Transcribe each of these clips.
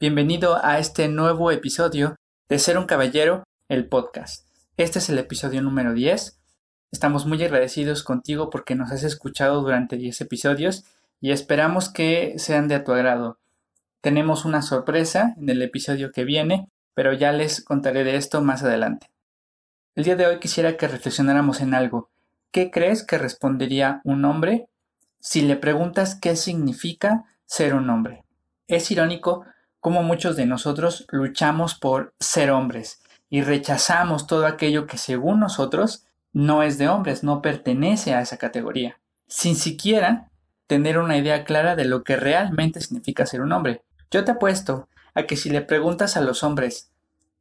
Bienvenido a este nuevo episodio de Ser un Caballero, el podcast. Este es el episodio número 10. Estamos muy agradecidos contigo porque nos has escuchado durante 10 episodios y esperamos que sean de tu agrado. Tenemos una sorpresa en el episodio que viene, pero ya les contaré de esto más adelante. El día de hoy quisiera que reflexionáramos en algo. ¿Qué crees que respondería un hombre si le preguntas qué significa ser un hombre? Es irónico cómo muchos de nosotros luchamos por ser hombres y rechazamos todo aquello que según nosotros no es de hombres, no pertenece a esa categoría, sin siquiera tener una idea clara de lo que realmente significa ser un hombre. Yo te apuesto a que si le preguntas a los hombres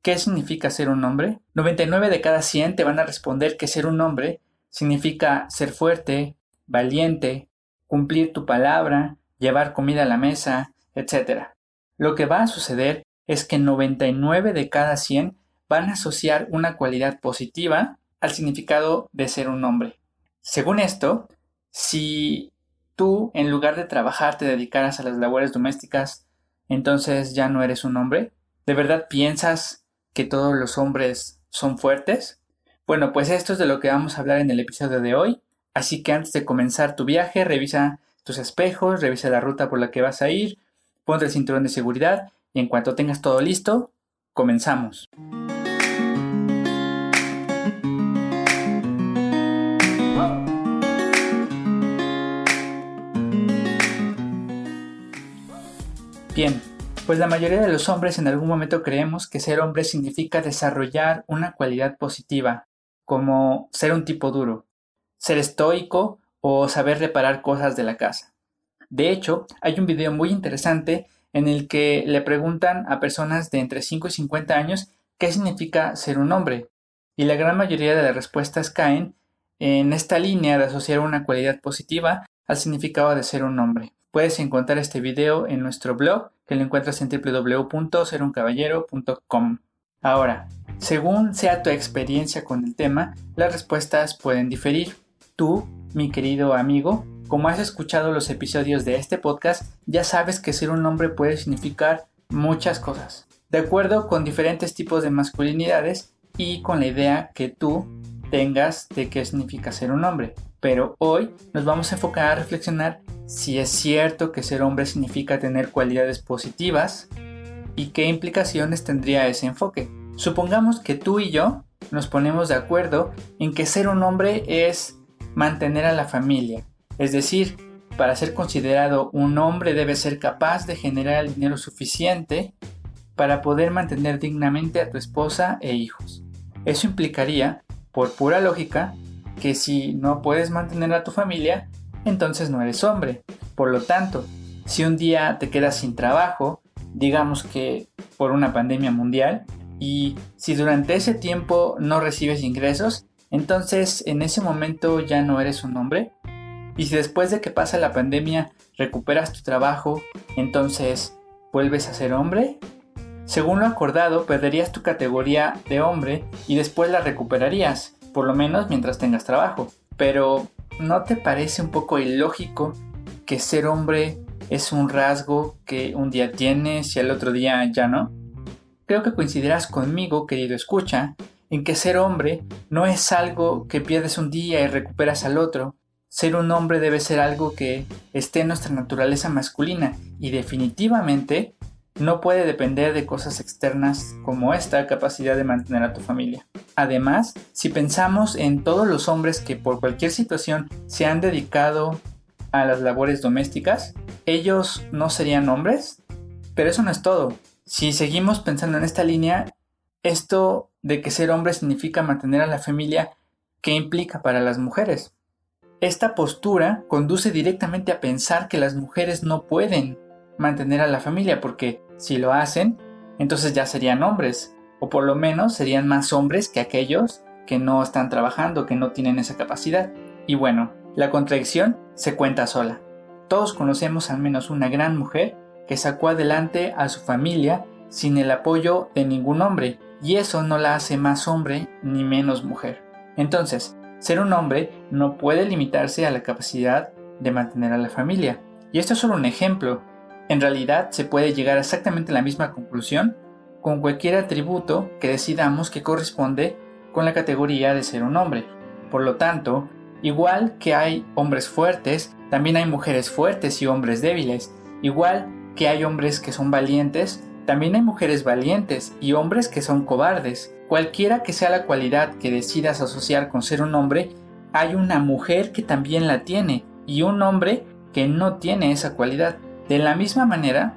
qué significa ser un hombre, 99 de cada 100 te van a responder que ser un hombre significa ser fuerte, valiente, cumplir tu palabra, llevar comida a la mesa, etc. Lo que va a suceder es que 99 de cada 100 van a asociar una cualidad positiva al significado de ser un hombre. Según esto, si tú en lugar de trabajar te dedicaras a las labores domésticas, entonces ya no eres un hombre. ¿De verdad piensas que todos los hombres son fuertes? Bueno, pues esto es de lo que vamos a hablar en el episodio de hoy. Así que antes de comenzar tu viaje, revisa tus espejos, revisa la ruta por la que vas a ir, ponte el cinturón de seguridad y en cuanto tengas todo listo, comenzamos. Bien, pues la mayoría de los hombres en algún momento creemos que ser hombre significa desarrollar una cualidad positiva, como ser un tipo duro, ser estoico o saber reparar cosas de la casa. De hecho, hay un video muy interesante en el que le preguntan a personas de entre 5 y 50 años qué significa ser un hombre, y la gran mayoría de las respuestas caen en esta línea de asociar una cualidad positiva al significado de ser un hombre. Puedes encontrar este video en nuestro blog, que lo encuentras en www.seruncaballero.com. Ahora, según sea tu experiencia con el tema, las respuestas pueden diferir. Tú, mi querido amigo, como has escuchado los episodios de este podcast, ya sabes que ser un hombre puede significar muchas cosas, de acuerdo con diferentes tipos de masculinidades y con la idea que tú tengas de qué significa ser un hombre. Pero hoy nos vamos a enfocar a reflexionar si es cierto que ser hombre significa tener cualidades positivas y qué implicaciones tendría ese enfoque. Supongamos que tú y yo nos ponemos de acuerdo en que ser un hombre es mantener a la familia, es decir, para ser considerado un hombre debe ser capaz de generar dinero suficiente para poder mantener dignamente a tu esposa e hijos. Eso implicaría, por pura lógica, que si no puedes mantener a tu familia, entonces no eres hombre. Por lo tanto, si un día te quedas sin trabajo, digamos que por una pandemia mundial, y si durante ese tiempo no recibes ingresos, entonces en ese momento ya no eres un hombre. Y si después de que pasa la pandemia recuperas tu trabajo, entonces vuelves a ser hombre. Según lo acordado, perderías tu categoría de hombre y después la recuperarías, por lo menos mientras tengas trabajo. Pero, ¿no te parece un poco ilógico que ser hombre es un rasgo que un día tienes y al otro día ya no? Creo que coincidirás conmigo, querido escucha, en que ser hombre no es algo que pierdes un día y recuperas al otro, ser un hombre debe ser algo que esté en nuestra naturaleza masculina y definitivamente no puede depender de cosas externas como esta capacidad de mantener a tu familia. Además, si pensamos en todos los hombres que por cualquier situación se han dedicado a las labores domésticas, ellos no serían hombres. Pero eso no es todo. Si seguimos pensando en esta línea, esto de que ser hombre significa mantener a la familia, ¿qué implica para las mujeres? Esta postura conduce directamente a pensar que las mujeres no pueden mantener a la familia porque si lo hacen, entonces ya serían hombres, o por lo menos serían más hombres que aquellos que no están trabajando, que no tienen esa capacidad. Y bueno, la contradicción se cuenta sola. Todos conocemos al menos una gran mujer que sacó adelante a su familia sin el apoyo de ningún hombre, y eso no la hace más hombre ni menos mujer. Entonces, ser un hombre no puede limitarse a la capacidad de mantener a la familia. Y esto es solo un ejemplo. En realidad se puede llegar a exactamente la misma conclusión con cualquier atributo que decidamos que corresponde con la categoría de ser un hombre. Por lo tanto, igual que hay hombres fuertes, también hay mujeres fuertes y hombres débiles. Igual que hay hombres que son valientes, también hay mujeres valientes y hombres que son cobardes. Cualquiera que sea la cualidad que decidas asociar con ser un hombre, hay una mujer que también la tiene y un hombre que no tiene esa cualidad. De la misma manera,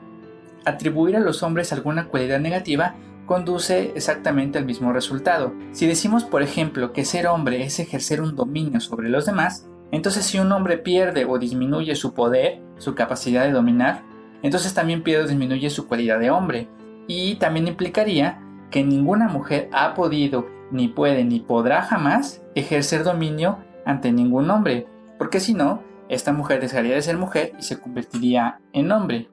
atribuir a los hombres alguna cualidad negativa conduce exactamente al mismo resultado. Si decimos, por ejemplo, que ser hombre es ejercer un dominio sobre los demás, entonces si un hombre pierde o disminuye su poder, su capacidad de dominar, entonces también pierde o disminuye su cualidad de hombre. Y también implicaría que ninguna mujer ha podido, ni puede, ni podrá jamás ejercer dominio ante ningún hombre, porque si no, esta mujer dejaría de ser mujer y se convertiría en hombre.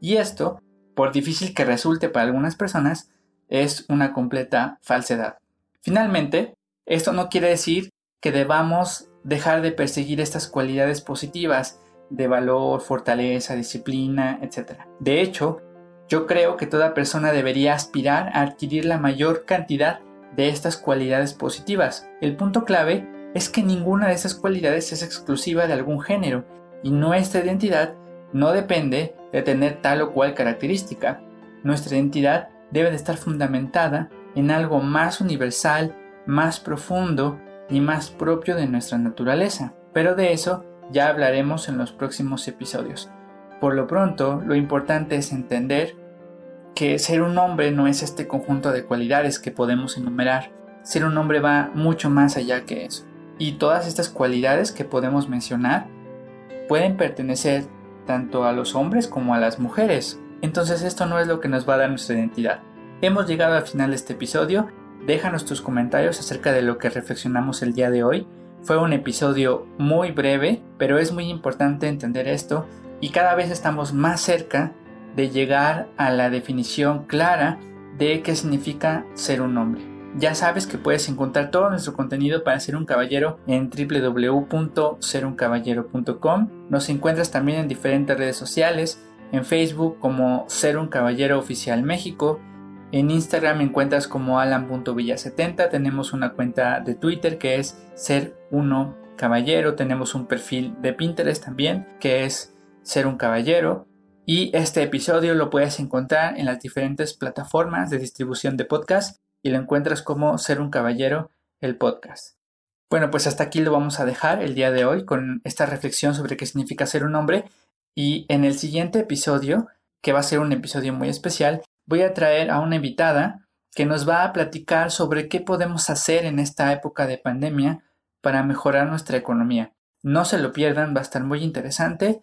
Y esto, por difícil que resulte para algunas personas, es una completa falsedad. Finalmente, esto no quiere decir que debamos dejar de perseguir estas cualidades positivas de valor, fortaleza, disciplina, etc. De hecho, yo creo que toda persona debería aspirar a adquirir la mayor cantidad de estas cualidades positivas. El punto clave es que ninguna de esas cualidades es exclusiva de algún género y nuestra identidad no depende de tener tal o cual característica. Nuestra identidad debe de estar fundamentada en algo más universal, más profundo y más propio de nuestra naturaleza. Pero de eso ya hablaremos en los próximos episodios. Por lo pronto, lo importante es entender que ser un hombre no es este conjunto de cualidades que podemos enumerar. Ser un hombre va mucho más allá que eso. Y todas estas cualidades que podemos mencionar pueden pertenecer tanto a los hombres como a las mujeres. Entonces esto no es lo que nos va a dar nuestra identidad. Hemos llegado al final de este episodio. Déjanos tus comentarios acerca de lo que reflexionamos el día de hoy. Fue un episodio muy breve, pero es muy importante entender esto y cada vez estamos más cerca de llegar a la definición clara de qué significa ser un hombre. Ya sabes que puedes encontrar todo nuestro contenido para ser un caballero en www.seruncaballero.com. Nos encuentras también en diferentes redes sociales, en Facebook como Ser un Caballero Oficial México, en Instagram encuentras como alan.villa70, tenemos una cuenta de Twitter que es Ser Uno Caballero, tenemos un perfil de Pinterest también que es Ser un Caballero. Y este episodio lo puedes encontrar en las diferentes plataformas de distribución de podcast y lo encuentras como Ser un Caballero, el podcast. Bueno, pues hasta aquí lo vamos a dejar el día de hoy con esta reflexión sobre qué significa ser un hombre y en el siguiente episodio, que va a ser un episodio muy especial, voy a traer a una invitada que nos va a platicar sobre qué podemos hacer en esta época de pandemia para mejorar nuestra economía. No se lo pierdan, va a estar muy interesante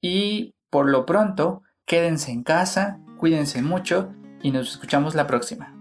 y por lo pronto quédense en casa, cuídense mucho y nos escuchamos la próxima.